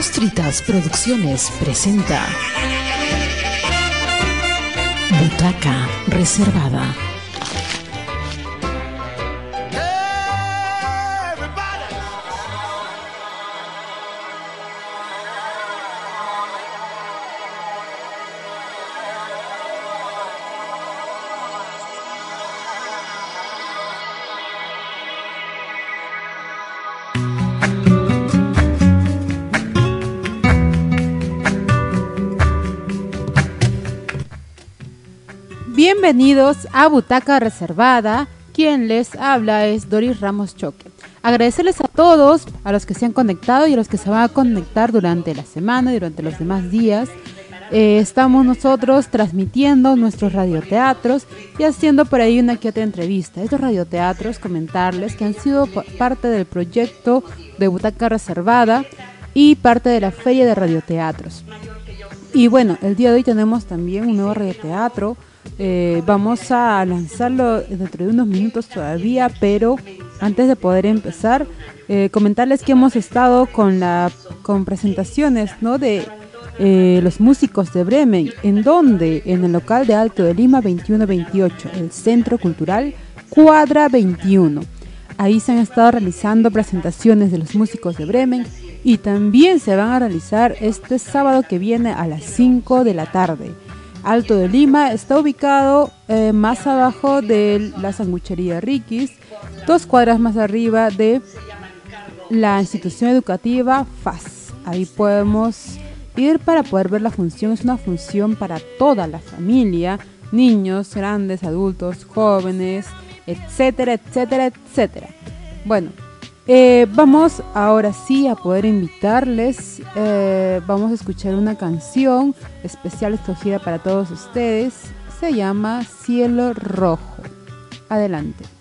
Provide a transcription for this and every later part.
Papas Fritas Producciones presenta Butaca Reservada. Bienvenidos a Butaca Reservada. Quien les habla es Doris Ramos Choque. Agradecerles a todos, a los que se han conectado y a los que se van a conectar durante la semana y durante los demás días. Eh, estamos nosotros transmitiendo nuestros radioteatros y haciendo por ahí una que otra entrevista. Estos radioteatros, comentarles que han sido parte del proyecto de Butaca Reservada y parte de la Feria de Radioteatros. Y bueno, el día de hoy tenemos también un nuevo radioteatro eh, vamos a lanzarlo dentro de unos minutos todavía, pero antes de poder empezar, eh, comentarles que hemos estado con la con presentaciones ¿no? de eh, los músicos de Bremen, en donde en el local de Alto de Lima 2128, el Centro Cultural Cuadra 21. Ahí se han estado realizando presentaciones de los músicos de Bremen y también se van a realizar este sábado que viene a las 5 de la tarde. Alto de Lima está ubicado eh, más abajo de la sanguchería Riquis, dos cuadras más arriba de la institución educativa FAS. Ahí podemos ir para poder ver la función. Es una función para toda la familia, niños, grandes, adultos, jóvenes, etcétera, etcétera, etcétera. Bueno, eh, vamos ahora sí a poder invitarles. Eh, vamos a escuchar una canción especial escogida para todos ustedes. Se llama Cielo Rojo. Adelante.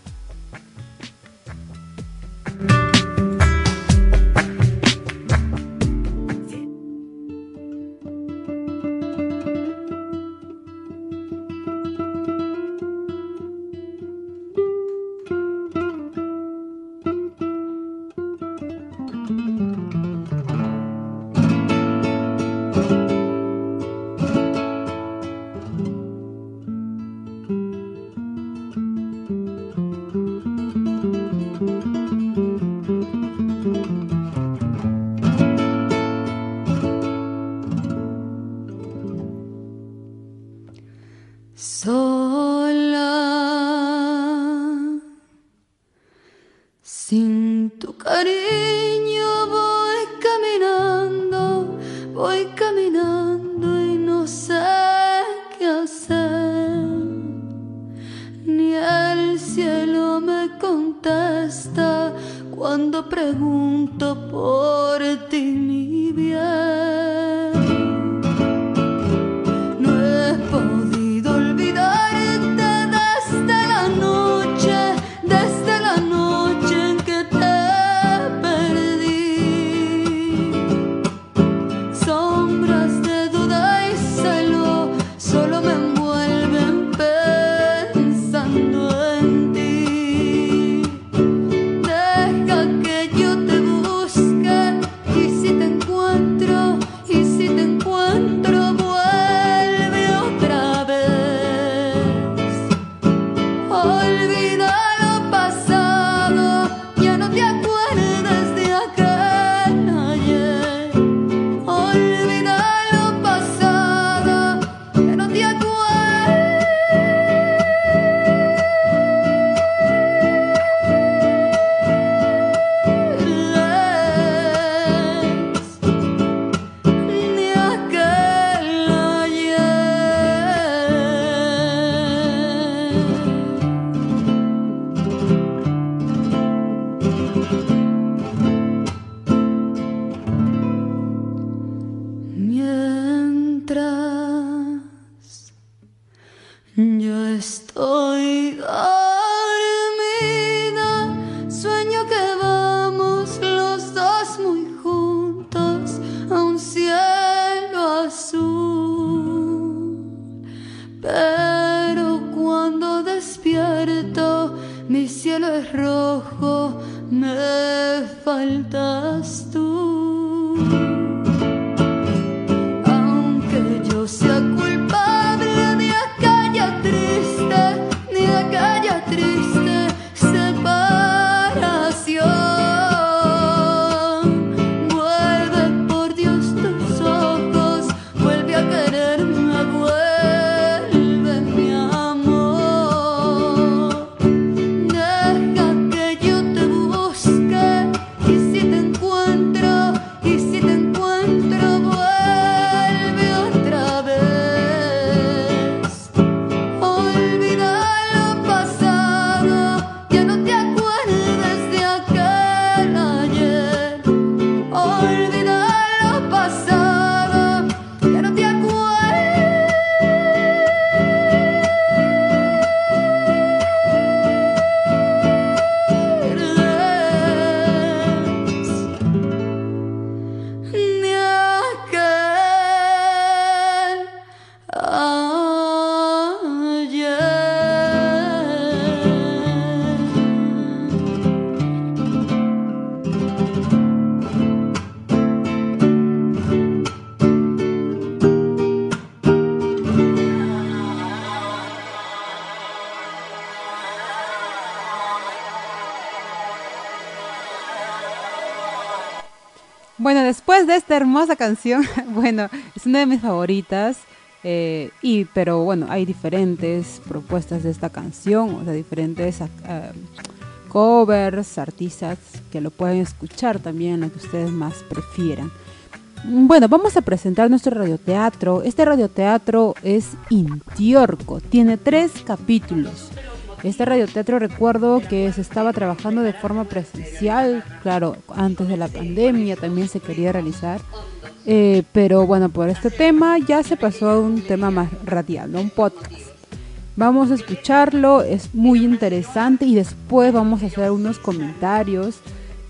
Hermosa canción, bueno, es una de mis favoritas. Eh, y, pero bueno, hay diferentes propuestas de esta canción, o sea, diferentes uh, covers, artistas que lo pueden escuchar también, lo que ustedes más prefieran. Bueno, vamos a presentar nuestro radioteatro. Este radioteatro es Intiorco, tiene tres capítulos. Este radioteatro recuerdo que se estaba trabajando de forma presencial, claro, antes de la pandemia también se quería realizar, eh, pero bueno, por este tema ya se pasó a un tema más radial, un podcast. Vamos a escucharlo, es muy interesante y después vamos a hacer unos comentarios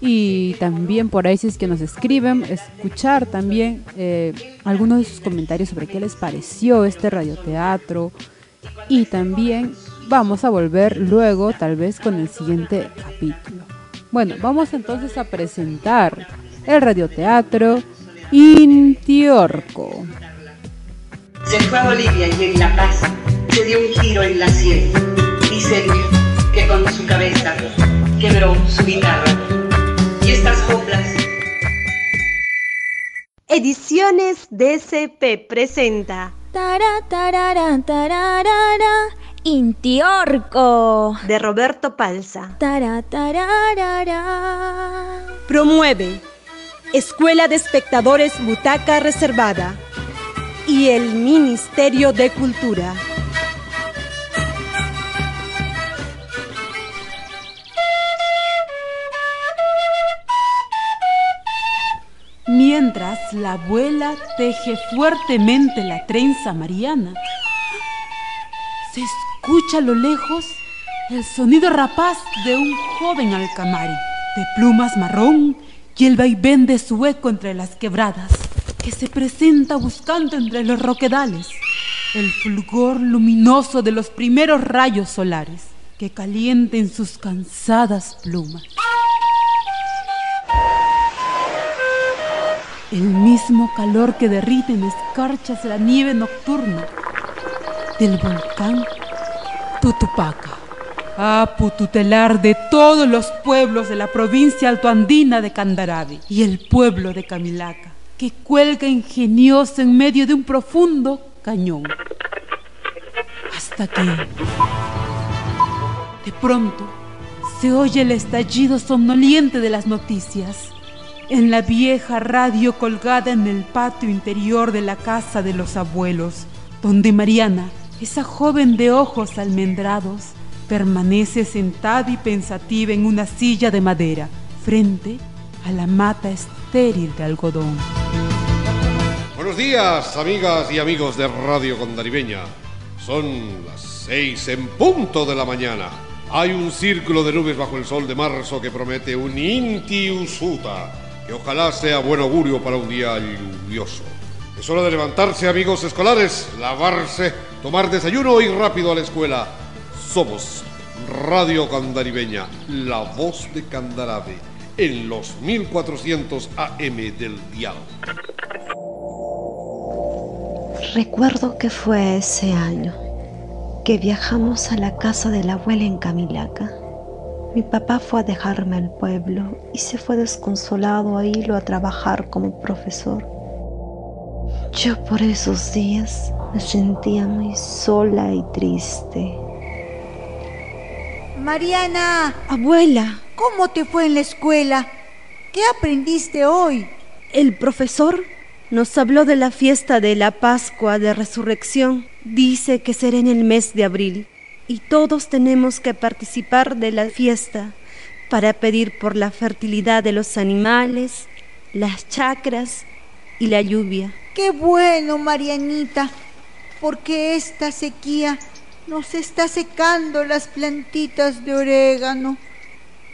y también por ahí si es que nos escriben, escuchar también eh, algunos de sus comentarios sobre qué les pareció este radioteatro y también vamos a volver luego tal vez con el siguiente capítulo. Bueno, vamos entonces a presentar el radioteatro Intiorco. Se fue a Bolivia y en La Paz se dio un giro en la sierra. Dicen que con su cabeza quebró su guitarra. Y estas coplas. Ediciones DCP presenta. Tara, tarara, tararara, Intiorco. De Roberto Palza. Promueve Escuela de Espectadores Butaca Reservada y el Ministerio de Cultura. Mientras la abuela teje fuertemente la trenza mariana, escucha a lo lejos el sonido rapaz de un joven alcamari, de plumas marrón y el vaivén de su eco entre las quebradas, que se presenta buscando entre los roquedales el fulgor luminoso de los primeros rayos solares que calienten sus cansadas plumas. El mismo calor que derrite en escarchas la nieve nocturna del volcán Tutupaca. Apu tutelar de todos los pueblos de la provincia altoandina de Candarabi y el pueblo de Camilaca, que cuelga ingenioso en medio de un profundo cañón. Hasta que, de pronto, se oye el estallido somnoliente de las noticias en la vieja radio colgada en el patio interior de la casa de los abuelos, donde Mariana, esa joven de ojos almendrados, permanece sentada y pensativa en una silla de madera, frente a la mata estéril de algodón. Buenos días, amigas y amigos de Radio Condaribeña. Son las seis en punto de la mañana. Hay un círculo de nubes bajo el sol de marzo que promete un Inti Usuta, que ojalá sea buen augurio para un día lluvioso. Es hora de levantarse, amigos escolares, lavarse, tomar desayuno y rápido a la escuela somos Radio Candaribeña, la voz de Candarabe, en los 1400 AM del dial. Recuerdo que fue ese año que viajamos a la casa de la abuela en Camilaca. Mi papá fue a dejarme al pueblo y se fue desconsolado a irlo a trabajar como profesor. Yo por esos días me sentía muy sola y triste. Mariana. Abuela. ¿Cómo te fue en la escuela? ¿Qué aprendiste hoy? El profesor nos habló de la fiesta de la Pascua de Resurrección. Dice que será en el mes de abril y todos tenemos que participar de la fiesta para pedir por la fertilidad de los animales, las chacras y la lluvia. Qué bueno, Marianita, porque esta sequía nos está secando las plantitas de orégano.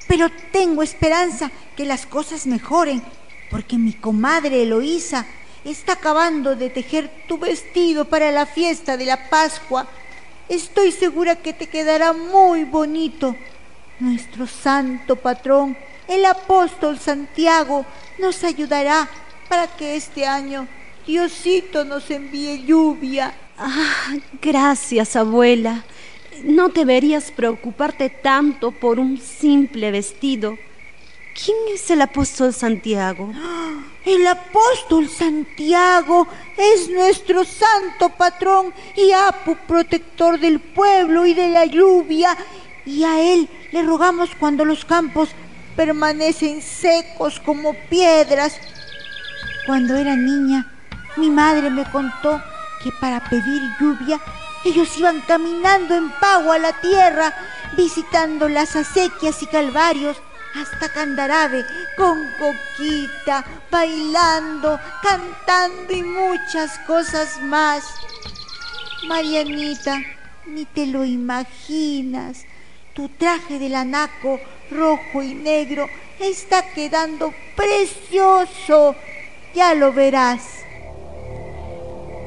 Pero tengo esperanza que las cosas mejoren, porque mi comadre Eloísa está acabando de tejer tu vestido para la fiesta de la Pascua. Estoy segura que te quedará muy bonito. Nuestro santo patrón, el apóstol Santiago, nos ayudará para que este año Diosito nos envíe lluvia. Ah, gracias, abuela. No deberías preocuparte tanto por un simple vestido. ¿Quién es el apóstol Santiago? El apóstol Santiago es nuestro santo patrón y apu protector del pueblo y de la lluvia. Y a él le rogamos cuando los campos permanecen secos como piedras. Cuando era niña, mi madre me contó que para pedir lluvia ellos iban caminando en pago a la tierra, visitando las acequias y calvarios hasta Candarave, con coquita, bailando, cantando y muchas cosas más. Marianita, ni te lo imaginas. Tu traje de lanaco rojo y negro está quedando precioso. Ya lo verás.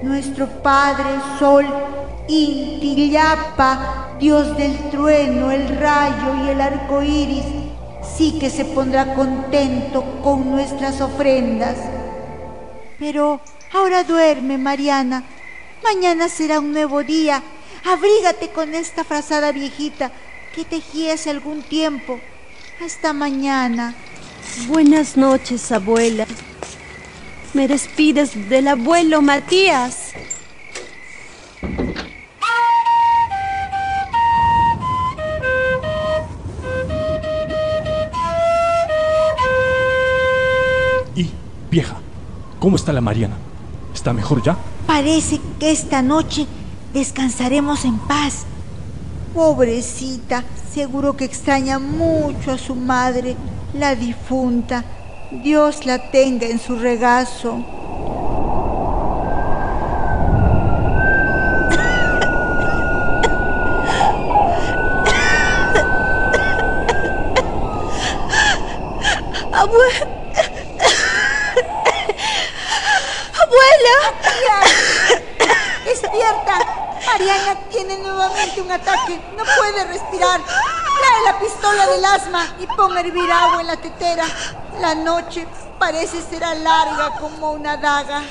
Nuestro Padre Sol, Intillapa, Dios del trueno, el rayo y el arco iris, sí que se pondrá contento con nuestras ofrendas. Pero ahora duerme, Mariana. Mañana será un nuevo día. Abrígate con esta frazada viejita que tejí hace algún tiempo. Hasta mañana. Buenas noches, abuela. Me despides del abuelo Matías. Y, vieja, ¿cómo está la Mariana? ¿Está mejor ya? Parece que esta noche descansaremos en paz. Pobrecita, seguro que extraña mucho a su madre, la difunta. Dios la tenga en su regazo. Abuela. Abuela. ¡Despierta! Mariana tiene nuevamente un ataque. No puede respirar. Trae la pistola del asma y pon a hervir agua en la tetera. La noche parece será larga como una daga.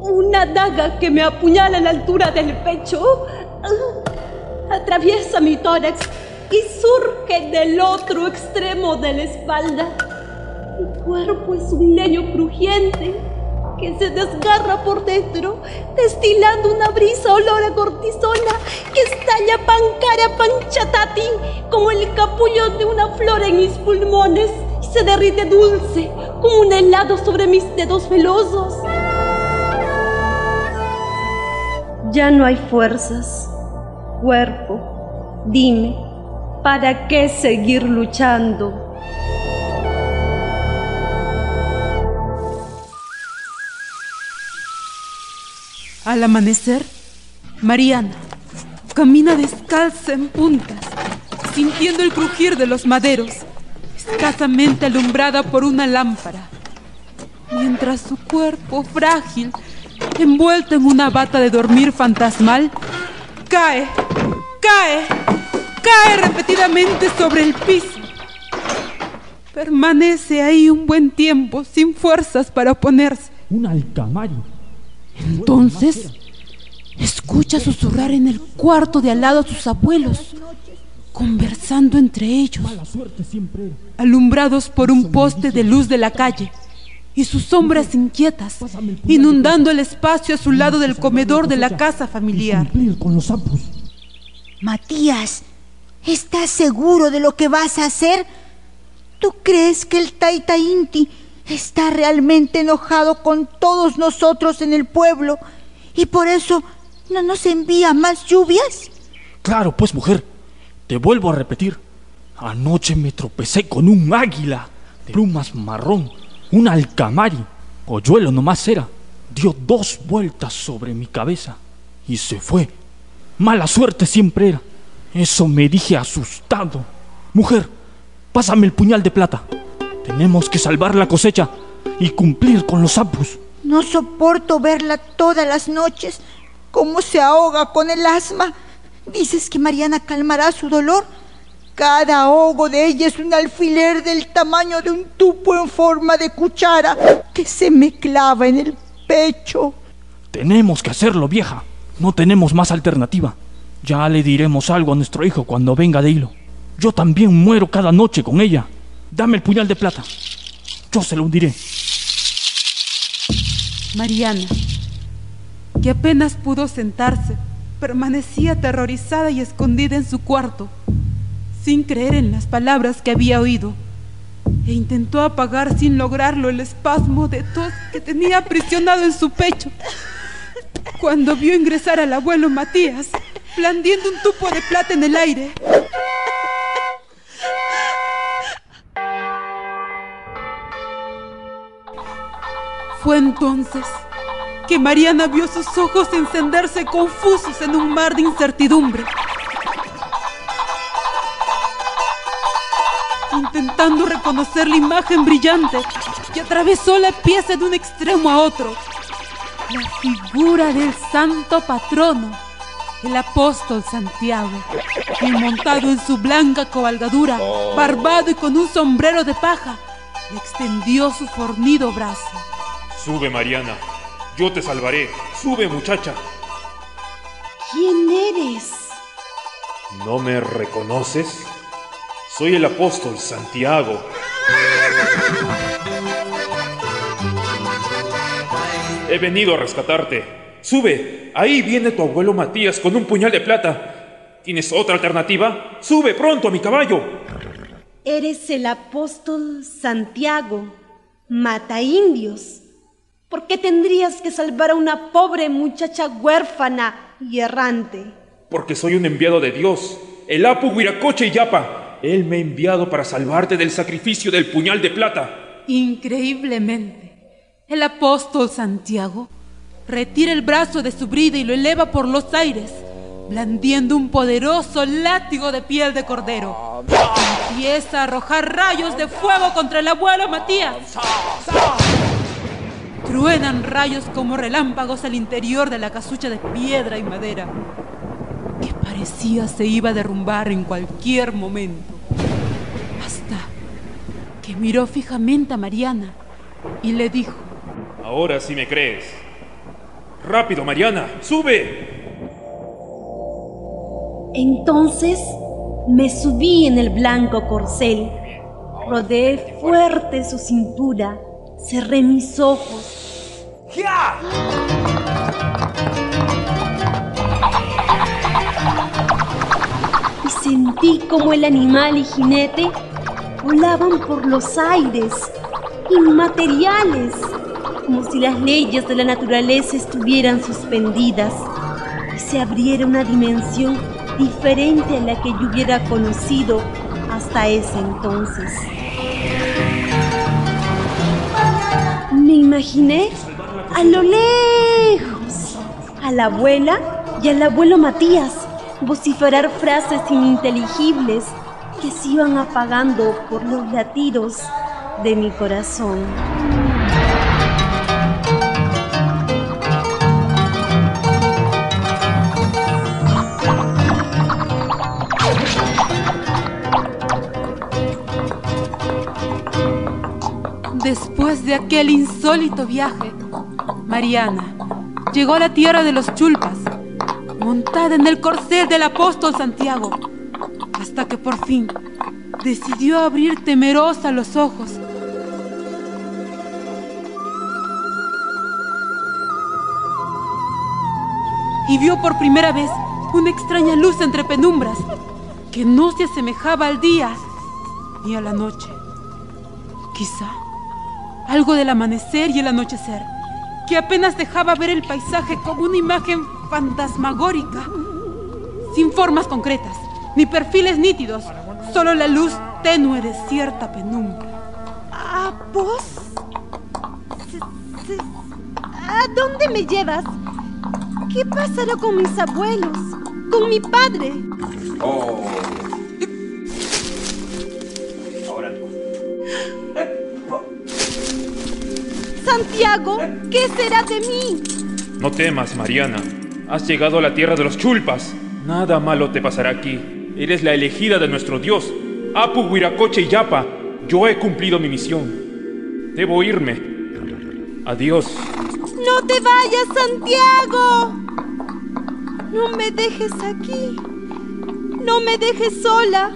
Una daga que me apuñala a la altura del pecho. Atraviesa mi tórax y surge del otro extremo de la espalda. Mi cuerpo es un leño crujiente que se desgarra por dentro, destilando una brisa olor a cortisona que estalla pancara panchatati como el capullo de una flor en mis pulmones y se derrite dulce como un helado sobre mis dedos velosos. Ya no hay fuerzas. Cuerpo, dime, ¿para qué seguir luchando? Al amanecer, Mariana camina descalza en puntas, sintiendo el crujir de los maderos, escasamente alumbrada por una lámpara, mientras su cuerpo frágil, envuelto en una bata de dormir fantasmal, cae, cae, cae repetidamente sobre el piso. Permanece ahí un buen tiempo sin fuerzas para oponerse. Un alcamari. Entonces, escucha susurrar en el cuarto de al lado a sus abuelos, conversando entre ellos, alumbrados por un poste de luz de la calle y sus sombras inquietas, inundando el espacio a su lado del comedor de la casa familiar. Matías, ¿estás seguro de lo que vas a hacer? ¿Tú crees que el Taita Inti está realmente enojado con todos nosotros en el pueblo y por eso no nos envía más lluvias? Claro, pues mujer, te vuelvo a repetir. Anoche me tropecé con un águila de plumas marrón, un alcamari, polluelo nomás era. Dio dos vueltas sobre mi cabeza y se fue. Mala suerte siempre era. Eso me dije asustado. Mujer, pásame el puñal de plata. Tenemos que salvar la cosecha y cumplir con los sapos. No soporto verla todas las noches, cómo se ahoga con el asma. ¿Dices que Mariana calmará su dolor? Cada ahogo de ella es un alfiler del tamaño de un tupo en forma de cuchara que se me clava en el pecho. Tenemos que hacerlo, vieja. No tenemos más alternativa. Ya le diremos algo a nuestro hijo cuando venga de hilo. Yo también muero cada noche con ella. Dame el puñal de plata. Yo se lo hundiré. Mariana, que apenas pudo sentarse, permanecía aterrorizada y escondida en su cuarto, sin creer en las palabras que había oído, e intentó apagar sin lograrlo el espasmo de tos que tenía aprisionado en su pecho. Cuando vio ingresar al abuelo Matías, blandiendo un tupo de plata en el aire. Fue entonces que Mariana vio sus ojos encenderse confusos en un mar de incertidumbre. Intentando reconocer la imagen brillante que atravesó la pieza de un extremo a otro. La figura del santo patrono, el apóstol Santiago, quien montado en su blanca cabalgadura, barbado y con un sombrero de paja, le extendió su fornido brazo. Sube, Mariana. Yo te salvaré. Sube, muchacha. ¿Quién eres? ¿No me reconoces? Soy el apóstol Santiago. He venido a rescatarte. Sube. Ahí viene tu abuelo Matías con un puñal de plata. ¿Tienes otra alternativa? Sube pronto a mi caballo. Eres el apóstol Santiago. Mata indios. ¿Por qué tendrías que salvar a una pobre muchacha huérfana y errante? Porque soy un enviado de Dios, el Apu Huiracoche y Yapa. Él me ha enviado para salvarte del sacrificio del puñal de plata. Increíblemente, el apóstol Santiago retira el brazo de su brida y lo eleva por los aires, blandiendo un poderoso látigo de piel de cordero. Empieza a arrojar rayos de fuego contra el abuelo Matías. Truenan rayos como relámpagos al interior de la casucha de piedra y madera, que parecía se iba a derrumbar en cualquier momento. Hasta que miró fijamente a Mariana y le dijo, Ahora sí me crees. Rápido, Mariana, sube. Entonces me subí en el blanco corcel, rodeé fuerte su cintura, cerré mis ojos. Y sentí como el animal y jinete volaban por los aires, inmateriales, como si las leyes de la naturaleza estuvieran suspendidas y se abriera una dimensión diferente a la que yo hubiera conocido hasta ese entonces. Me imaginé a lo lejos a la abuela y al abuelo Matías vociferar frases ininteligibles que se iban apagando por los latidos de mi corazón. Después de aquel insólito viaje, Mariana llegó a la tierra de los chulpas, montada en el corcel del apóstol Santiago, hasta que por fin decidió abrir temerosa los ojos. Y vio por primera vez una extraña luz entre penumbras que no se asemejaba al día ni a la noche. Quizá algo del amanecer y el anochecer, que apenas dejaba ver el paisaje como una imagen fantasmagórica, sin formas concretas, ni perfiles nítidos, solo la luz tenue de cierta penumbra. ¿A vos? ¿A dónde me llevas? ¿Qué pasará con mis abuelos? ¿Con mi padre? Ahora Santiago, ¿qué será de mí? No temas, Mariana. Has llegado a la tierra de los chulpas. Nada malo te pasará aquí. Eres la elegida de nuestro Dios. Apu Huiracoche y Yapa. Yo he cumplido mi misión. Debo irme. Adiós. No te vayas, Santiago. No me dejes aquí. No me dejes sola.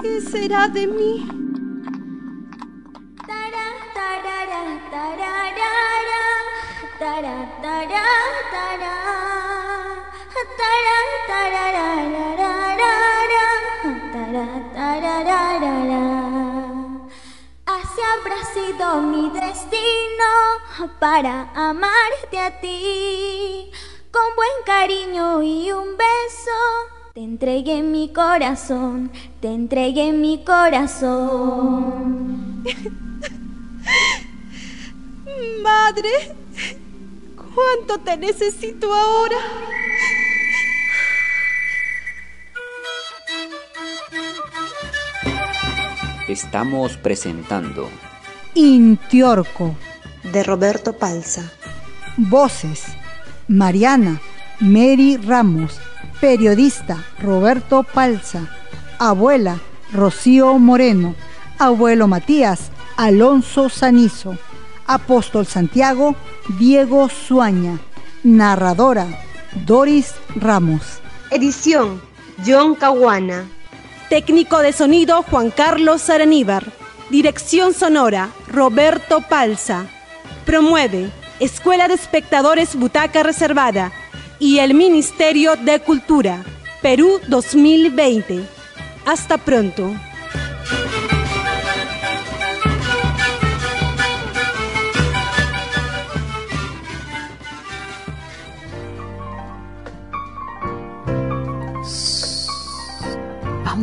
¿Qué será de mí? Así habrá sido mi destino para amarte a ti. Con buen cariño y un beso, te entregué mi corazón, te entregué mi corazón. Madre, ¿cuánto te necesito ahora? Estamos presentando Intiorco. De Roberto Palza. Voces. Mariana, Mary Ramos. Periodista, Roberto Palza. Abuela, Rocío Moreno. Abuelo Matías, Alonso Sanizo. Apóstol Santiago, Diego Suaña. Narradora, Doris Ramos. Edición, John Caguana. Técnico de sonido, Juan Carlos Saraníbar. Dirección sonora, Roberto Palza. Promueve Escuela de Espectadores Butaca Reservada y el Ministerio de Cultura, Perú 2020. Hasta pronto.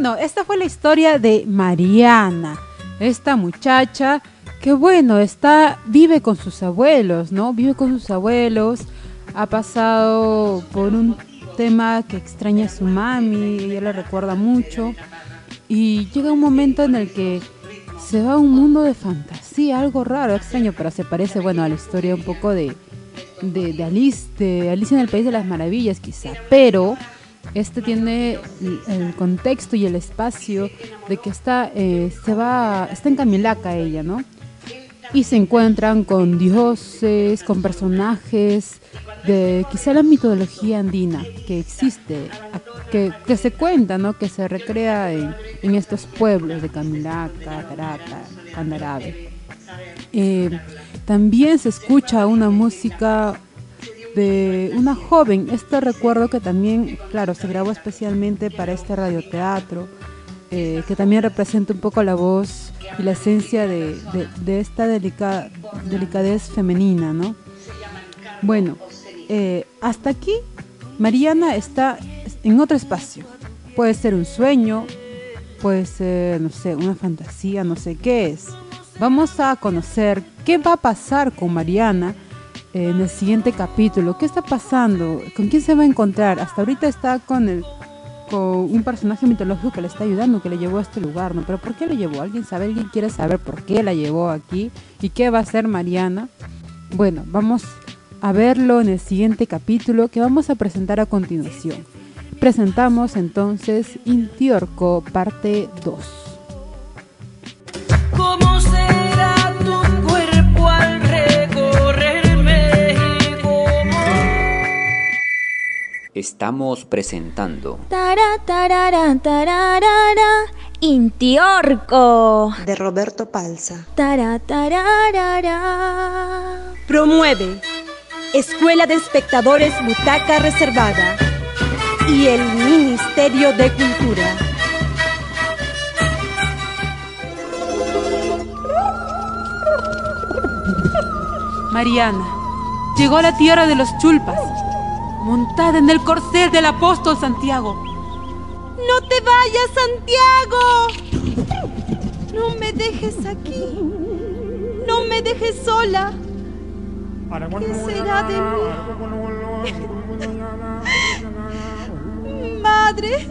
Bueno, esta fue la historia de Mariana, esta muchacha que bueno, está vive con sus abuelos, ¿no? Vive con sus abuelos, ha pasado por un tema que extraña a su mami, ella la recuerda mucho y llega un momento en el que se va a un mundo de fantasía, algo raro, extraño, pero se parece, bueno, a la historia un poco de, de, de Alice, de Alice en el País de las Maravillas quizá, pero este tiene el- contexto y el espacio de que está, eh, se va, está en Camilaca ella, ¿no? Y se encuentran con dioses, con personajes de quizá la mitología andina que existe, que, que se cuenta, ¿no? Que se recrea en, en estos pueblos de Camilaca, Tarata, Candarabe. Eh, también se escucha una música de una joven. Este recuerdo que también, claro, se grabó especialmente para este radioteatro, eh, que también representa un poco la voz y la esencia de, de- esta delica- delicadez femenina, ¿no? Bueno, eh, hasta aquí Mariana está en otro espacio. Puede ser un sueño, puede ser, no sé, una fantasía, no sé qué es. Vamos a conocer qué va a pasar con Mariana en el siguiente capítulo. ¿Qué está pasando? ¿Con quién se va a encontrar? Hasta ahorita está con el con un personaje mitológico que le está ayudando, que le llevó a este lugar, ¿no? Pero ¿por qué le llevó? ¿Alguien sabe? ¿Alguien quiere saber por qué la llevó aquí? ¿Y qué va a hacer Mariana? Bueno, vamos a verlo en el siguiente capítulo que vamos a presentar a continuación. Presentamos entonces Intiorco, parte 2. Estamos presentando Tara, tarara, tararara, Intiorco. De Roberto Palza. Tara, tararara. Promueve Escuela de Espectadores Butaca Reservada y el Ministerio de Cultura. Mariana llegó a la tierra de los chulpas, montada en el corcel del apóstol Santiago. ¡No te vayas, Santiago! No me dejes aquí. No me dejes sola. ¿Qué será de mí? Madre,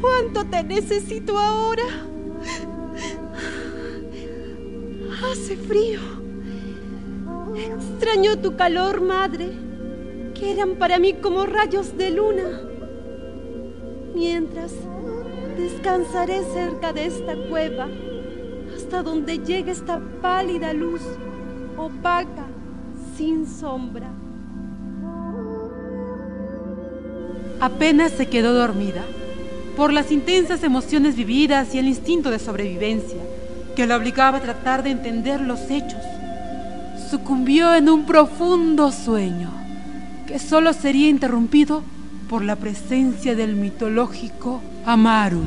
¿cuánto te necesito ahora? Hace frío. Extraño tu calor, madre, que eran para mí como rayos de luna. Mientras descansaré cerca de esta cueva, hasta donde llegue esta pálida luz, opaca, sin sombra. Apenas se quedó dormida por las intensas emociones vividas y el instinto de sobrevivencia que la obligaba a tratar de entender los hechos. Sucumbió en un profundo sueño que solo sería interrumpido por la presencia del mitológico Amaru.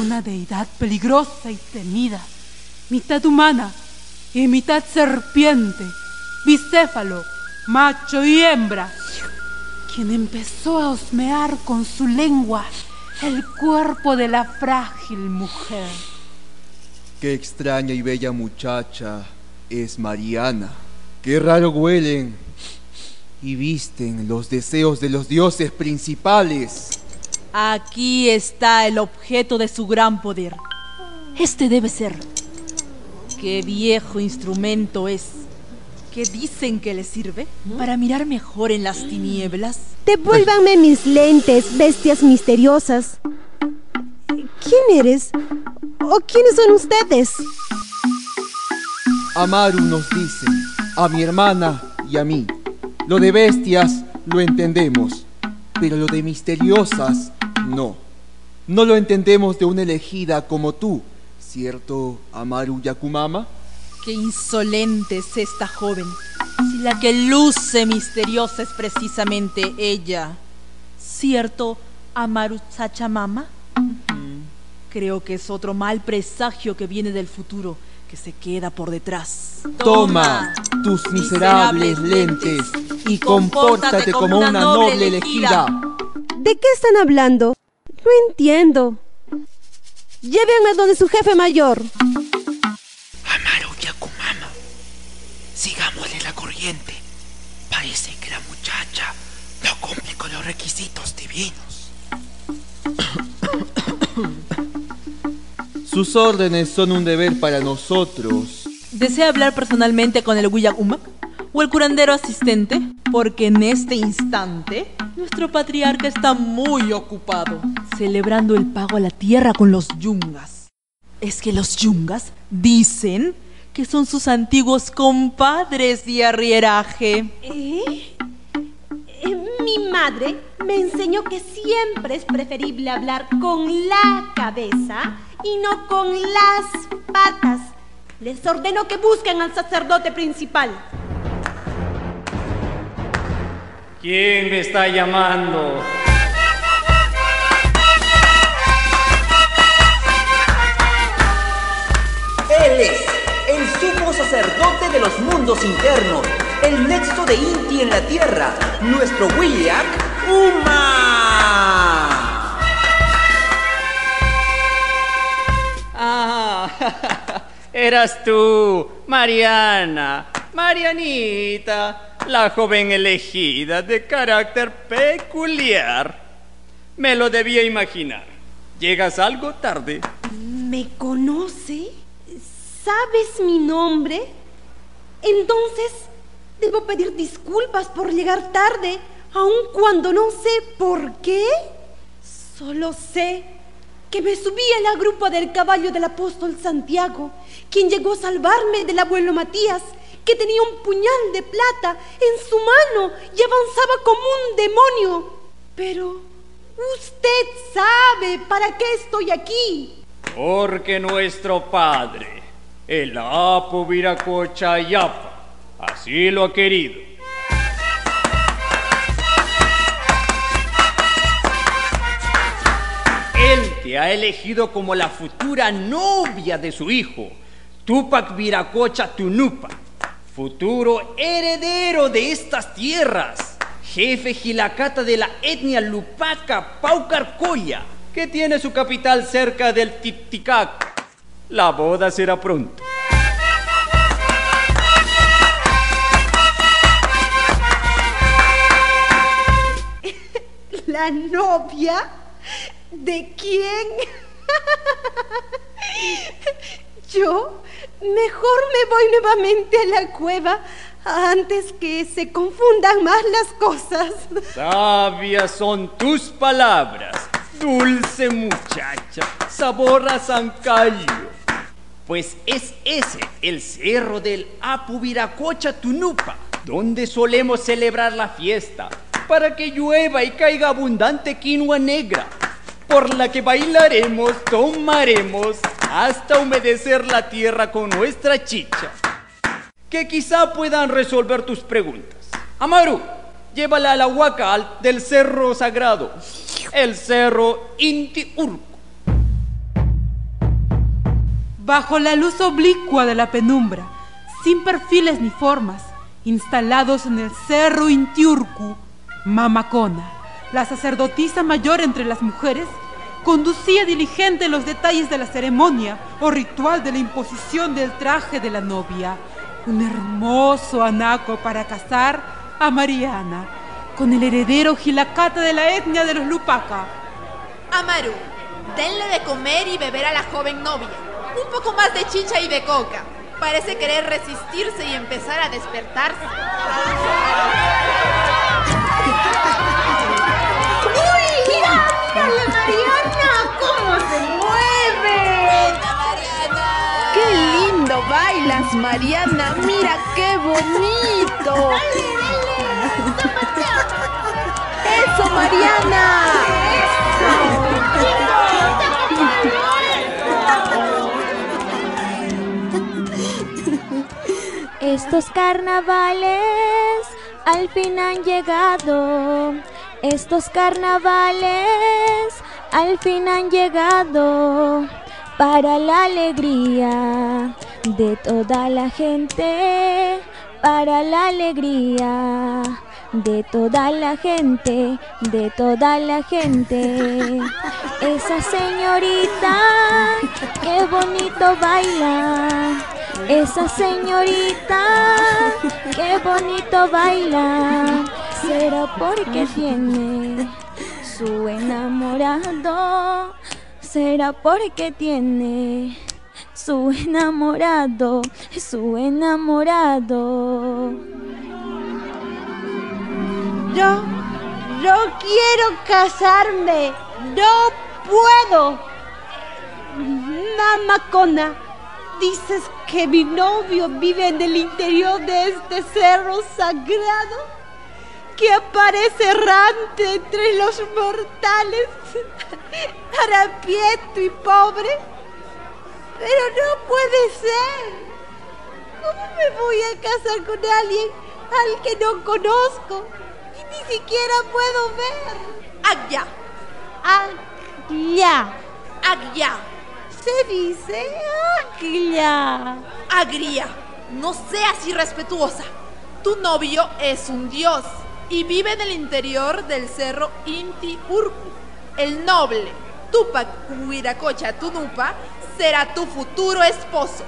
Una deidad peligrosa y temida, mitad humana y mitad serpiente, bicéfalo, macho y hembra, quien empezó a osmear con su lengua el cuerpo de la frágil mujer. Qué extraña y bella muchacha es Mariana. Qué raro huelen y visten los deseos de los dioses principales. Aquí está el objeto de su gran poder. Este debe ser. Qué viejo instrumento es. ¿Qué dicen que le sirve? ¿Para mirar mejor en las tinieblas? Devuélvanme mis lentes, bestias misteriosas. ¿Quién eres? ¿O quiénes son ustedes? Amaru nos dice, a mi hermana y a mí, lo de bestias lo entendemos, pero lo de misteriosas no. No lo entendemos de una elegida como tú, ¿cierto, Amaru Yakumama? Qué insolente es esta joven. Si la que luce misteriosa es precisamente ella. ¿Cierto, Amaru Sachamama? Creo que es otro mal presagio que viene del futuro, que se queda por detrás. Toma tus miserables lentes y compórtate como una noble elegida. ¿De qué están hablando? No entiendo. Llévenme donde su jefe mayor. Amaru Yakumama. Sigámosle la corriente. Parece que la muchacha no cumple con los requisitos divinos. Sus órdenes son un deber para nosotros. ¿Desea hablar personalmente con el Wiyakumak o el curandero asistente? Porque en este instante nuestro patriarca está muy ocupado celebrando el pago a la tierra con los yungas. Es que los yungas dicen que son sus antiguos compadres de arrieraje. ¿Eh? Eh, Mi madre me enseñó que siempre es preferible hablar con la cabeza y no con las patas. Les ordeno que busquen al sacerdote principal. ¿Quién me está llamando? Él es el sumo sacerdote de los mundos internos, el nexo de Inti en la tierra, nuestro William Uma. Eras tú, Mariana, Marianita, la joven elegida de carácter peculiar. Me lo debía imaginar. Llegas algo tarde. ¿Me conoce? ¿Sabes mi nombre? Entonces, debo pedir disculpas por llegar tarde, aun cuando no sé por qué. Solo sé que me subí a la grupa del caballo del apóstol Santiago, quien llegó a salvarme del abuelo Matías, que tenía un puñal de plata en su mano y avanzaba como un demonio. Pero usted sabe para qué estoy aquí. Porque nuestro padre, el Apo Viracocha Yapa, así lo ha querido. Te ha elegido como la futura novia de su hijo. Tupac Viracocha Tunupa, futuro heredero de estas tierras, jefe gilacata de la etnia Lupaca Paucarcoya, que tiene su capital cerca del Titicaca. La boda será pronto. ¿La novia? ¿De quién? Yo mejor me voy nuevamente a la cueva antes que se confundan más las cosas. Sabias son tus palabras, dulce muchacha, sabor a zancayo. Pues es ese el cerro del Apu Viracocha Tunupa, donde solemos celebrar la fiesta, para que llueva y caiga abundante quinoa negra, por la que bailaremos, tomaremos, hasta humedecer la tierra con nuestra chicha, que quizá puedan resolver tus preguntas. Amaru, llévala a la huaca del cerro sagrado, el cerro Inti Urco. Bajo la luz oblicua de la penumbra, sin perfiles ni formas, instalados en el cerro Intiurcu, Mamacona, la sacerdotisa mayor entre las mujeres, conducía diligente los detalles de la ceremonia o ritual de la imposición del traje de la novia, un hermoso anaco para casar a Mariana con el heredero gilacata de la etnia de los Lupaca. Amaru, denle de comer y beber a la joven novia. Un poco más de chicha y de coca. Parece querer resistirse y empezar a despertarse. ¡Mírale, Mariana! ¿Cómo se mueve! ¡Qué lindo bailas, Mariana! ¡Mira qué bonito! ¡Eso, Mariana! Estos carnavales al fin han llegado. Estos carnavales al fin han llegado para la alegría de toda la gente, para la alegría de toda la gente, de toda la gente. Esa señorita, qué bonito baila. Esa señorita, qué bonito baila. Será porque tiene su enamorado. Será porque tiene su enamorado, su enamorado. Yo, yo quiero casarme. No puedo. Mamacona, dices que mi novio vive en el interior de este cerro sagrado, que aparece errante entre los mortales, harapiento y pobre. Pero no puede ser. ¿Cómo me voy a casar con alguien al que no conozco ni siquiera puedo ver? Agya. Agya. Agya. Se dice Agya. Agria, no seas irrespetuosa. Tu novio es un dios y vive en el interior del cerro Inti Urcu. El noble Tupac Huiracocha Tunupa será tu futuro esposo.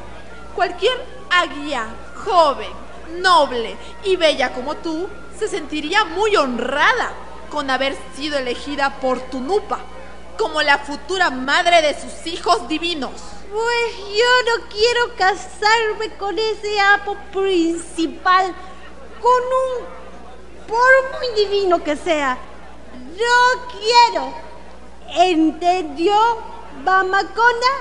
Cualquier aguía, joven, noble y bella como tú se sentiría muy honrada con haber sido elegida por Tunupa como la futura madre de sus hijos divinos. Pues yo no quiero casarme con ese apo principal, con un... por muy divino que sea. No quiero. ¿Entendió, mamacona?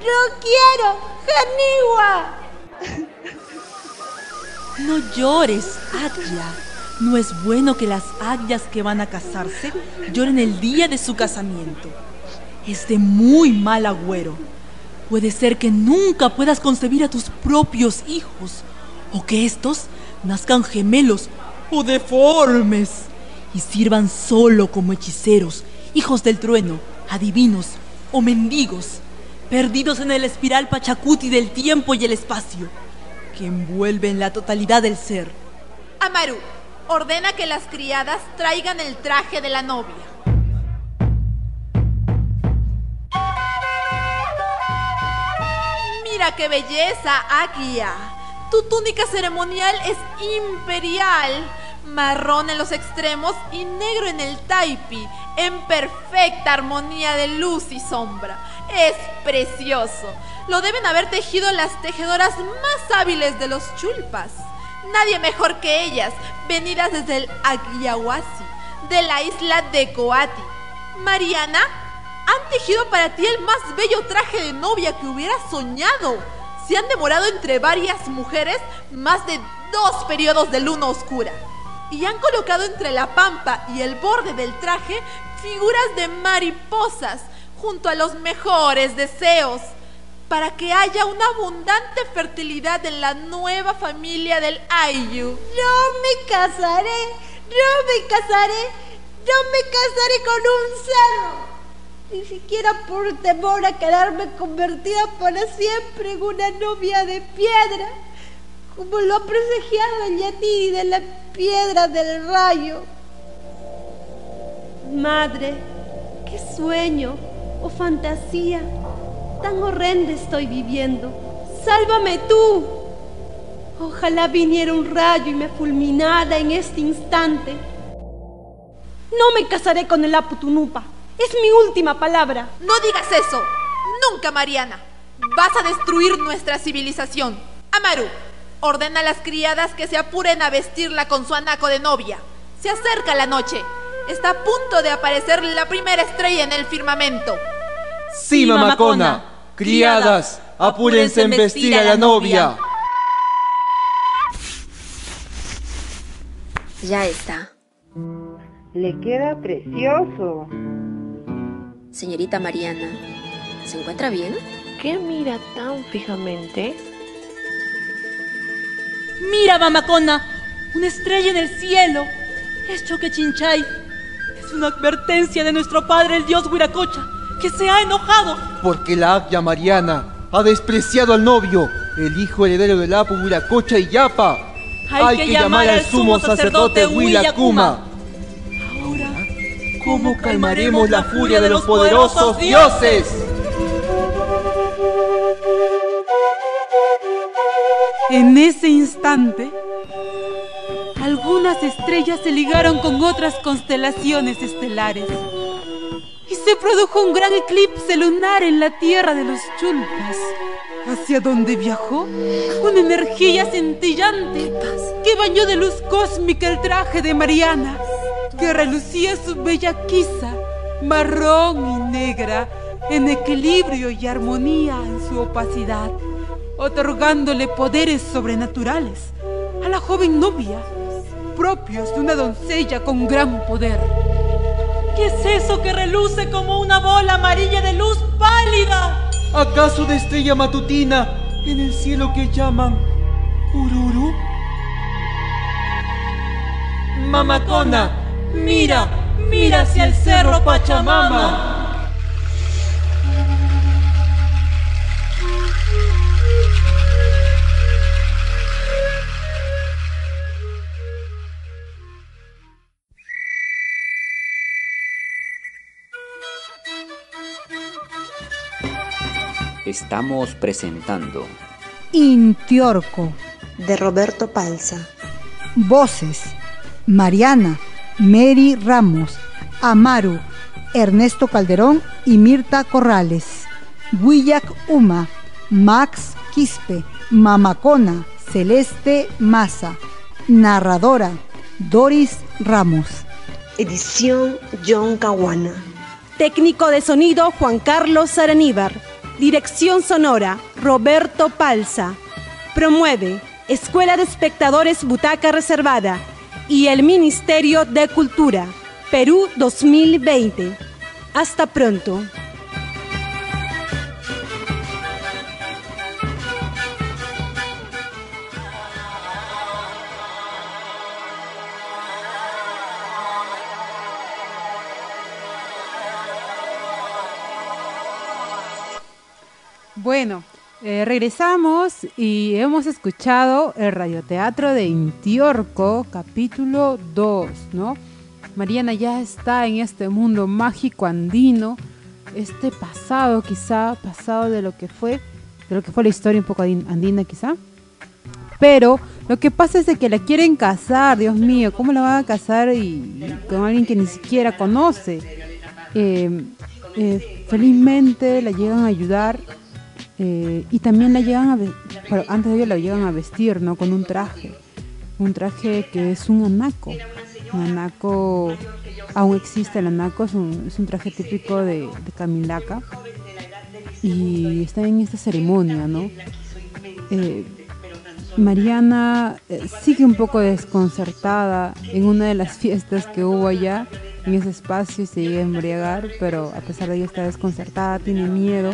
No quiero. Janiwa. No llores, Agya. No es bueno que las agyas que van a casarse lloren el día de su casamiento. Es de muy mal agüero. Puede ser que nunca puedas concebir a tus propios hijos, o que estos nazcan gemelos o deformes y sirvan solo como hechiceros, hijos del trueno, adivinos o mendigos. perdidos en el espiral pachacuti del tiempo y el espacio, que envuelven la totalidad del ser. Amaru, ordena que las criadas traigan el traje de la novia. Mira qué belleza, Agia. Tu túnica ceremonial es imperial, marrón en los extremos y negro en el taipi, en perfecta armonía de luz y sombra. Es precioso. Lo deben haber tejido las tejedoras más hábiles de los chulpas. Nadie mejor que ellas, venidas desde el Aguiahuasi, de la isla de Coati. Mariana, han tejido para ti el más bello traje de novia que hubieras soñado. Se han demorado entre varias mujeres más de dos periodos de luna oscura. Y han colocado entre la pampa y el borde del traje figuras de mariposas junto a los mejores deseos para que haya una abundante fertilidad en la nueva familia del Ayu. No me casaré, no me casaré, no me casaré con un cerdo. Ni siquiera por temor a quedarme convertida para siempre en una novia de piedra, como lo ha presagiado Yeti de la piedra del rayo. Madre, qué sueño o fantasía tan horrenda estoy viviendo. Sálvame tú. Ojalá viniera un rayo y me fulminara en este instante. No me casaré con el Aputunupa. Es mi última palabra. No digas eso. Nunca, Mariana. Vas a destruir nuestra civilización. Amaru, ordena a las criadas que se apuren a vestirla con su anaco de novia. Se acerca la noche. Está a punto de aparecer la primera estrella en el firmamento. Sí, mamacona. Criadas, apúrense en vestir a la novia. Ya está. Le queda precioso. Señorita Mariana, ¿se encuentra bien? ¿Qué mira tan fijamente? Mira, mamacona, una estrella en el cielo. Es Choquechinchay. Es una advertencia de nuestro padre, el dios Huiracocha, que se ha enojado. Porque la Agya Mariana ha despreciado al novio, el hijo heredero del Apu Huiracocha y Yapa. Hay, que, llamar al sumo sacerdote Huilacuma. Ahora, ¿cómo calmaremos la furia de los poderosos dioses? En ese instante, algunas estrellas se ligaron con otras constelaciones estelares se produjo un gran eclipse lunar en la tierra de los chulpas, hacia donde viajó una energía centellante que bañó de luz cósmica el traje de Mariana, que relucía su bella quisa, marrón y negra, en equilibrio y armonía en su opacidad otorgándole poderes sobrenaturales a la joven novia, propios de una doncella con gran poder. ¿Qué es eso que reluce como una bola amarilla de luz pálida? ¿Acaso de estrella matutina en el cielo que llaman Ururu? Mamacona, mira, mira hacia el cerro Pachamama. Estamos presentando Intiorco. De Roberto Palza. Voces. Mariana, Mary Ramos, Amaru, Ernesto Calderón y Mirta Corrales. Huillac Uma, Max Quispe, Mamacona, Celeste Maza. Narradora, Doris Ramos. Edición John Caguana. Técnico de sonido Juan Carlos Araníbar. Dirección sonora Roberto Palza. Promueve Escuela de Espectadores Butaca Reservada y el Ministerio de Cultura, Perú 2020. Hasta pronto. Bueno, eh, regresamos y hemos escuchado el radioteatro de Intiorco, capítulo 2, ¿no? Mariana ya está en este mundo mágico andino, este pasado quizá, pasado de lo que fue, de lo que fue la historia un poco andina quizá. Pero lo que pasa es de que la quieren casar, Dios mío, ¿cómo la van a casar y, con alguien que ni siquiera conoce? Eh, eh, felizmente la llegan a ayudar eh, y también la llegan a pero antes de ello la llegan a vestir, ¿no? Con un traje, un traje que es un anaco, un anaco, aún existe el anaco, es un, es un traje típico de, Camilaca y está en esta ceremonia, ¿no? Mariana eh, sigue un poco desconcertada en una de las fiestas que hubo allá en ese espacio y se llega a embriagar, pero a pesar de ello está desconcertada, tiene miedo.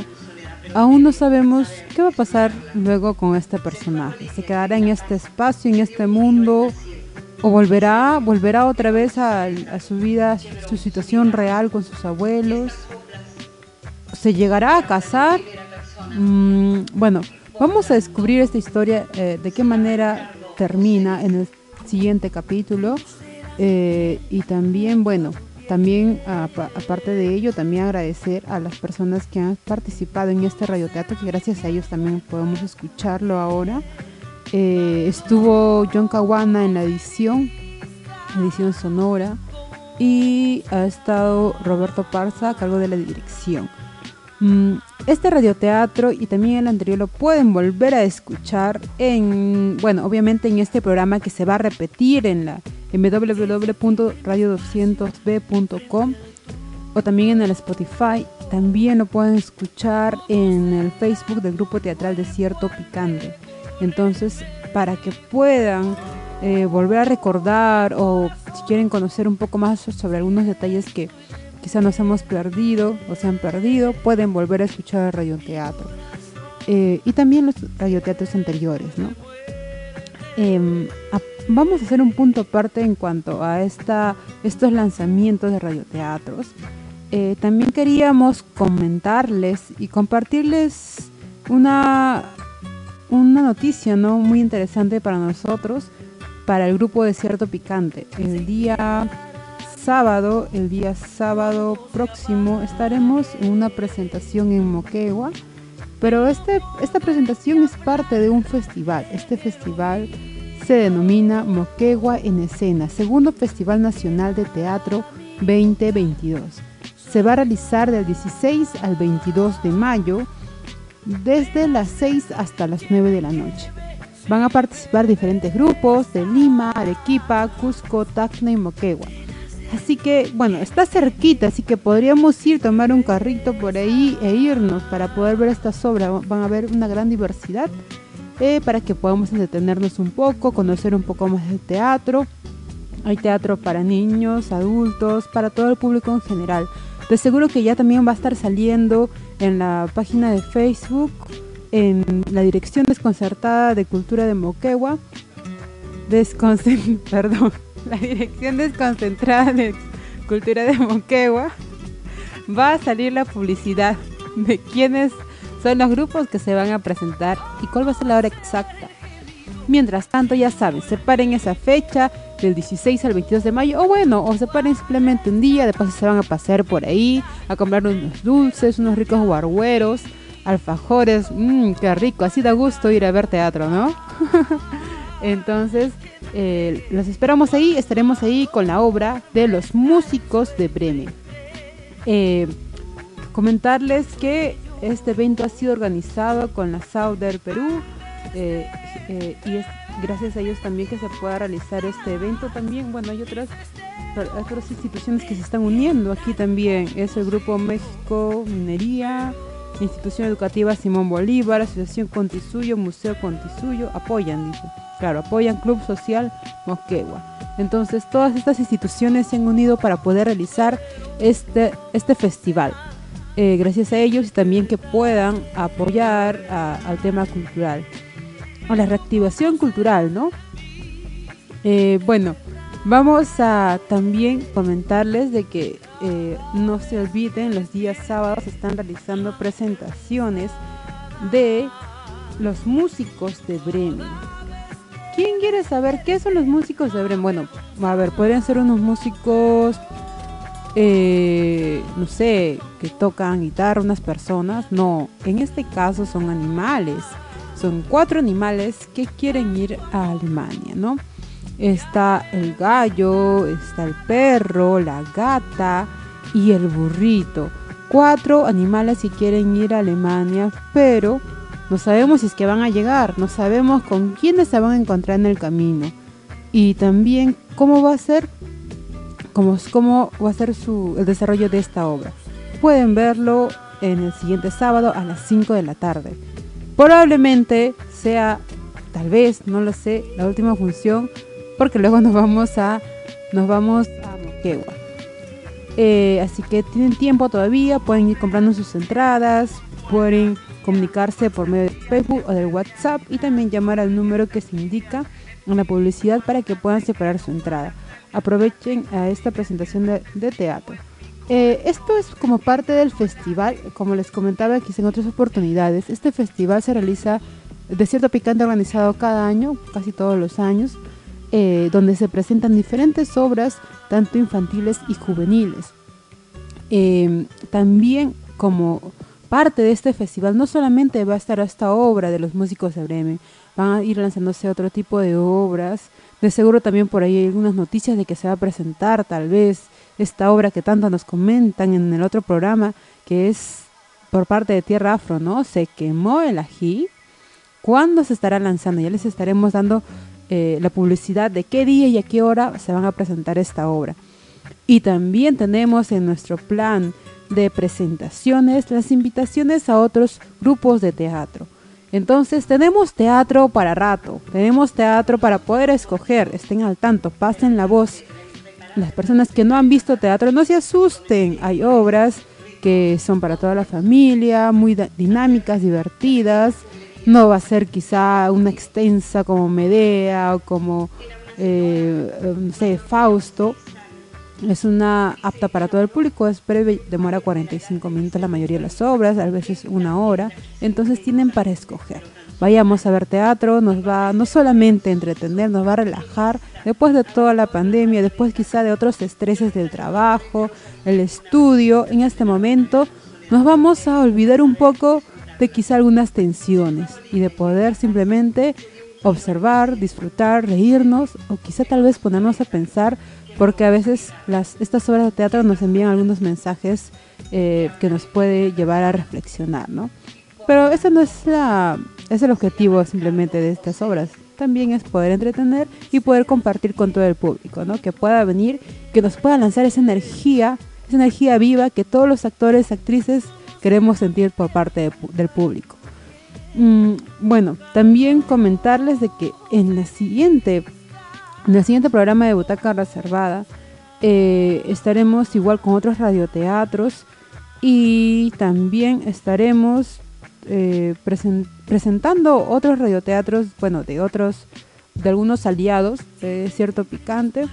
Aún no sabemos qué va a pasar luego con este personaje. ¿Se quedará en este espacio, en este mundo? ¿O volverá, volverá otra vez a, su vida, su situación real con sus abuelos? ¿Se llegará a casar? Mm, bueno, Vamos a descubrir esta historia, eh, de qué manera termina en el siguiente capítulo. Eh, y también, bueno, también aparte de ello, también agradecer a las personas que han participado en este radioteatro, que gracias a ellos también podemos escucharlo ahora. Eh, estuvo John Caguana en la edición, edición sonora, y ha estado Roberto Parza a cargo de la dirección. Mm, este radioteatro y también el anterior lo pueden volver a escuchar en, bueno, obviamente en este programa que se va a repetir en la en www.radio200b.com o también en el Spotify. También lo pueden escuchar en el Facebook del Grupo Teatral Desierto Picante. Entonces, para que puedan eh, volver a recordar o si quieren conocer un poco más sobre algunos detalles que quizá nos hemos perdido o se han perdido, pueden volver a escuchar el radioteatro. Eh, y también los radioteatros anteriores, ¿no? Em, vamos a hacer un punto aparte en cuanto a esta, estos lanzamientos de radioteatros. Eh, también queríamos comentarles y compartirles una, una noticia ¿no? muy interesante para nosotros, para el grupo Desierto Picante. El día sábado, el día sábado próximo, estaremos en una presentación en Moquegua. Pero este, esta presentación es parte de un festival. Este festival se denomina Moquegua en Escena, segundo Festival Nacional de Teatro 2022. Se va a realizar del 16 al 22 de mayo, desde las 6 hasta las 9 de la noche. Van a participar diferentes grupos de Lima, Arequipa, Cusco, Tacna y Moquegua. Así que, bueno, está cerquita, así que podríamos ir, tomar un carrito por ahí e irnos para poder ver estas obras. Van a haber una gran diversidad eh, para que podamos entretenernos un poco, conocer un poco más del teatro. Hay teatro para niños, adultos, para todo el público en general. De seguro que ya también va a estar saliendo en la página de Facebook, en la Dirección Desconcertada de Cultura de Moquegua. Perdón la Dirección Desconcentrada de Cultura de Moquegua, va a salir la publicidad de quiénes son los grupos que se van a presentar y cuál va a ser la hora exacta. Mientras tanto, ya saben, separen esa fecha del 16 al 22 de mayo, o bueno, o separen simplemente un día, después se van a pasear por ahí, a comprar unos dulces, unos ricos guargueros, alfajores, mmm, qué rico, así da gusto ir a ver teatro, ¿no? Entonces, eh, los esperamos ahí, estaremos ahí con la obra de los músicos de Bremen. Eh, comentarles que este evento ha sido organizado con la Sauder Perú eh, y es gracias a ellos también que se pueda realizar este evento también. Bueno, hay otras, otras instituciones que se están uniendo aquí también. Es el Grupo México Minería, Institución Educativa Simón Bolívar, Asociación Contisuyo, Museo Contisuyo, apoyan, dice. Claro, apoyan Club Social Moquegua. Entonces, todas estas instituciones se han unido para poder realizar este, este festival. Eh, gracias a ellos y también que puedan apoyar al tema cultural, a la reactivación cultural, ¿no? Eh, bueno, vamos a también comentarles de que eh, no se olviden, los días sábados están realizando presentaciones de los músicos de Bremen. ¿Quién quiere saber qué son los músicos de Bremen? Bueno, a ver, podrían ser unos músicos, eh, no sé, que tocan guitarra, unas personas. No, en este caso son animales. Son cuatro animales que quieren ir a Alemania, ¿no? Está el gallo, está el perro, la gata y el burrito. Cuatro animales que quieren ir a Alemania, pero no sabemos si es que van a llegar, no sabemos con quiénes se van a encontrar en el camino. Y también cómo va a ser, cómo, cómo va a ser su, el desarrollo de esta obra. Pueden verlo en el siguiente sábado a las 5 de la tarde. Probablemente sea, tal vez, no lo sé, la última función porque luego nos vamos a nos vamos a Moquegua. Eh, así que tienen tiempo todavía, pueden ir comprando sus entradas, pueden comunicarse por medio de Facebook o del WhatsApp y también llamar al número que se indica en la publicidad para que puedan separar su entrada. Aprovechen a esta presentación de, teatro. Eh, esto es como parte del festival, como les comentaba aquí en otras oportunidades. Este festival se realiza de cierto picante organizado cada año, casi todos los años. Eh, donde se presentan diferentes obras, tanto infantiles y juveniles. Eh, también como parte de este festival no solamente va a estar esta obra de los músicos de Bremen, van a ir lanzándose otro tipo de obras. De seguro también por ahí hay algunas noticias de que se va a presentar tal vez esta obra que tanto nos comentan en el otro programa, que es por parte de Tierra Afro, ¿no? Se quemó el ají. ¿Cuándo se estará lanzando? Ya les estaremos dando eh, la publicidad de qué día y a qué hora se van a presentar esta obra. Y también tenemos en nuestro plan de presentaciones las invitaciones a otros grupos de teatro. Entonces tenemos teatro para rato, tenemos teatro para poder escoger, estén al tanto, pasen la voz. Las personas que no han visto teatro no se asusten, hay obras que son para toda la familia, muy dinámicas, divertidas, no va a ser quizá una extensa como Medea o como, eh, eh, sé, Fausto. Es una apta para todo el público, es breve, demora 45 minutos la mayoría de las obras, a veces una hora. Entonces tienen para escoger. Vayamos a ver teatro, nos va no solamente a entretener, nos va a relajar después de toda la pandemia, después quizá de otros estreses del trabajo, el estudio. En este momento nos vamos a olvidar un poco de quizá algunas tensiones y de poder simplemente observar, disfrutar, reírnos o quizá tal vez ponernos a pensar porque a veces estas obras de teatro nos envían algunos mensajes eh, que nos puede llevar a reflexionar, ¿no? Pero ese no es, la, es el objetivo simplemente de estas obras. También es poder entretener y poder compartir con todo el público, ¿no? Que pueda venir, que nos pueda lanzar esa energía, esa energía viva que todos los actores, actrices queremos sentir por parte del público. Mm, bueno, también comentarles de que en la siguiente, en el siguiente programa de Butaca Reservada eh, estaremos igual con otros radioteatros y también estaremos eh, presentando otros radioteatros, bueno, de otros, de algunos aliados de cierto picante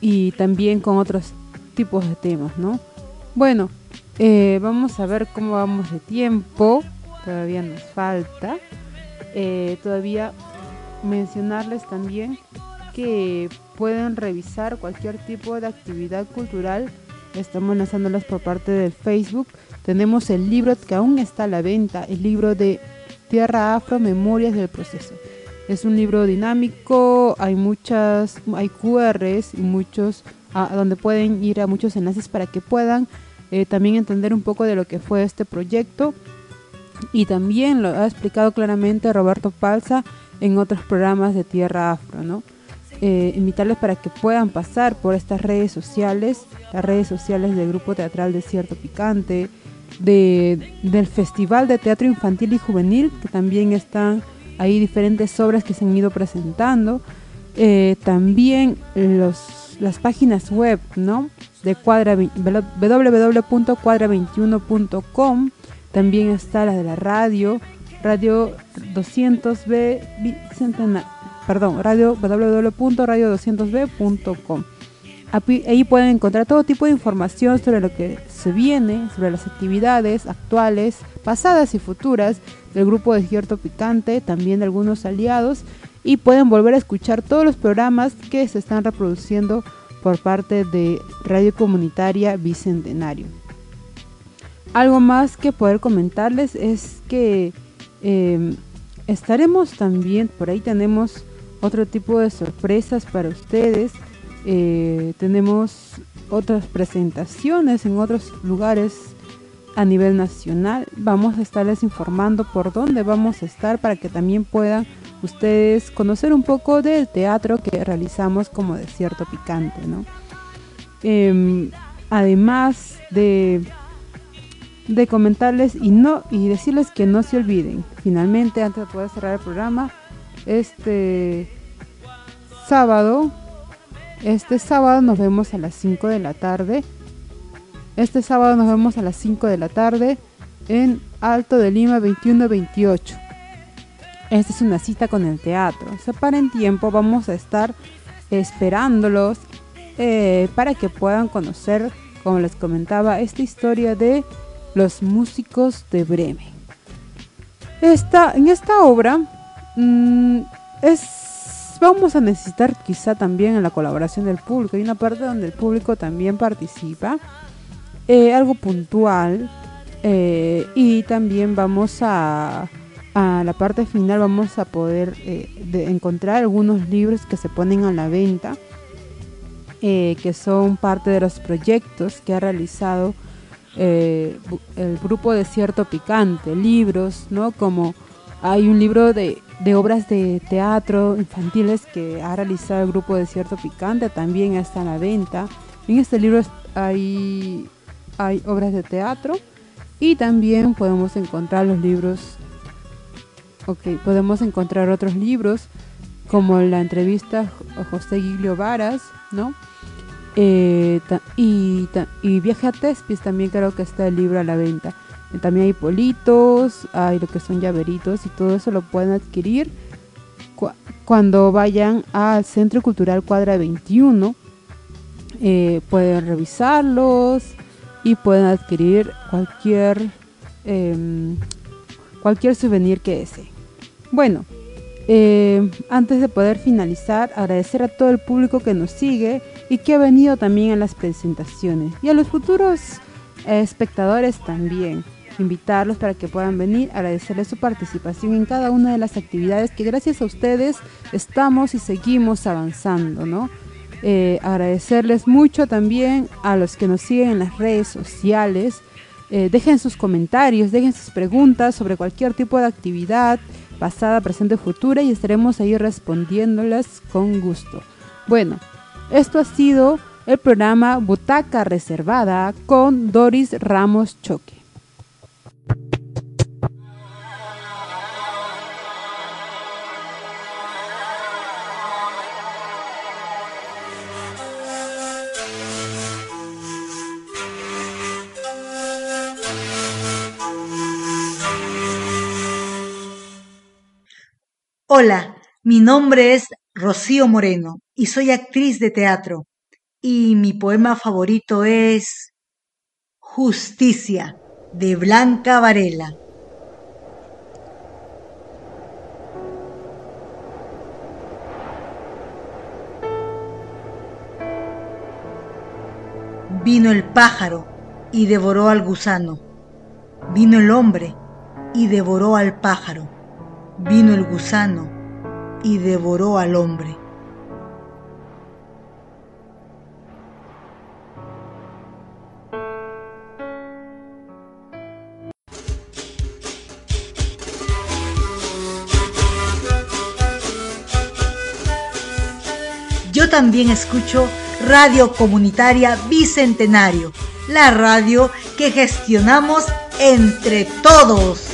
y también con otros tipos de temas, ¿no? Bueno, eh, vamos a ver cómo vamos de tiempo. Todavía nos falta. Eh, todavía mencionarles también que pueden revisar cualquier tipo de actividad cultural. Estamos lanzándolas por parte del Facebook. Tenemos el libro que aún está a la venta, el libro de Tierra Afro, Memorias del Proceso. Es un libro dinámico, hay muchas, hay QRs y muchos, a donde pueden ir a muchos enlaces para que puedan eh, también entender un poco de lo que fue este proyecto y también lo ha explicado claramente Roberto Palza en otros programas de Tierra Afro, ¿no? Eh, invitarles para que puedan pasar por estas redes sociales, las redes sociales del Grupo Teatral Desierto Picante, de, del Festival de Teatro Infantil y Juvenil, que también están ahí diferentes obras que se han ido presentando, eh, también los, las páginas web, ¿no? de cuadra www.cuadra21.com. También está la de la radio, radio 200B perdón, radio www.radio200b.com. ahí pueden encontrar todo tipo de información sobre lo que se viene, sobre las actividades actuales, pasadas y futuras del grupo Desierto Picante, también de algunos aliados, y pueden volver a escuchar todos los programas que se están reproduciendo por parte de Radio Comunitaria Bicentenario. Algo más que poder comentarles es que em, estaremos también, por ahí tenemos otro tipo de sorpresas para ustedes. Eh, tenemos otras presentaciones en otros lugares a nivel nacional. Vamos a estarles informando por dónde vamos a estar para que también puedan ustedes conocer un poco del teatro que realizamos como Desierto Picante. Em, además de, de comentarles y, no, y decirles que no se olviden, finalmente antes de poder cerrar el programa, este sábado este sábado nos vemos a las 5 de la tarde. Este sábado nos vemos a las 5 de la tarde en Alto de Lima 2128. Esta es una cita con el teatro. Separen tiempo, vamos a estar esperándolos eh, para que puedan conocer, como les comentaba, esta historia de los músicos de Bremen. Esta, en esta obra mm, es vamos a necesitar quizá también en la colaboración del público. Hay una parte donde el público también participa, eh, algo puntual, eh, y también vamos a, a la parte final vamos a poder eh, encontrar algunos libros que se ponen a la venta, que son parte de los proyectos que ha realizado el grupo Desierto Picante, libros, ¿no? Como hay un libro de de obras de teatro infantiles que ha realizado el grupo Desierto Picante, también está en la venta. En este libro hay, hay obras de teatro y también podemos encontrar los libros, ok, podemos encontrar otros libros como la entrevista a José Giglio Varas, ¿no? Eh, y, Viaje a Tespis también creo que está el libro a la venta. También hay politos, hay lo que son llaveritos y todo eso lo pueden adquirir cuando vayan al Centro Cultural Cuadra 21. Eh, pueden revisarlos y pueden adquirir cualquier em, cualquier souvenir que deseen. Bueno, eh, antes de poder finalizar, agradecer a todo el público que nos sigue y que ha venido también a las presentaciones y a los futuros espectadores también invitarlos para que puedan venir, agradecerles su participación en cada una de las actividades que gracias a ustedes estamos y seguimos avanzando, ¿no? Eh, agradecerles mucho también a los que nos siguen en las redes sociales. Eh, dejen sus comentarios, dejen sus preguntas sobre cualquier tipo de actividad, pasada, presente futura, y estaremos ahí respondiéndolas con gusto. Bueno, esto ha sido el programa Butaca Reservada con Doris Ramos Choque. Hola, mi nombre es Rocío Moreno y soy actriz de teatro. Y mi poema favorito es Justicia de Blanca Varela. Vino el pájaro y devoró al gusano. Vino el hombre y devoró al pájaro vino el gusano y devoró al hombre. Yo también escucho Radio Comunitaria Bicentenario, la radio que gestionamos entre todos.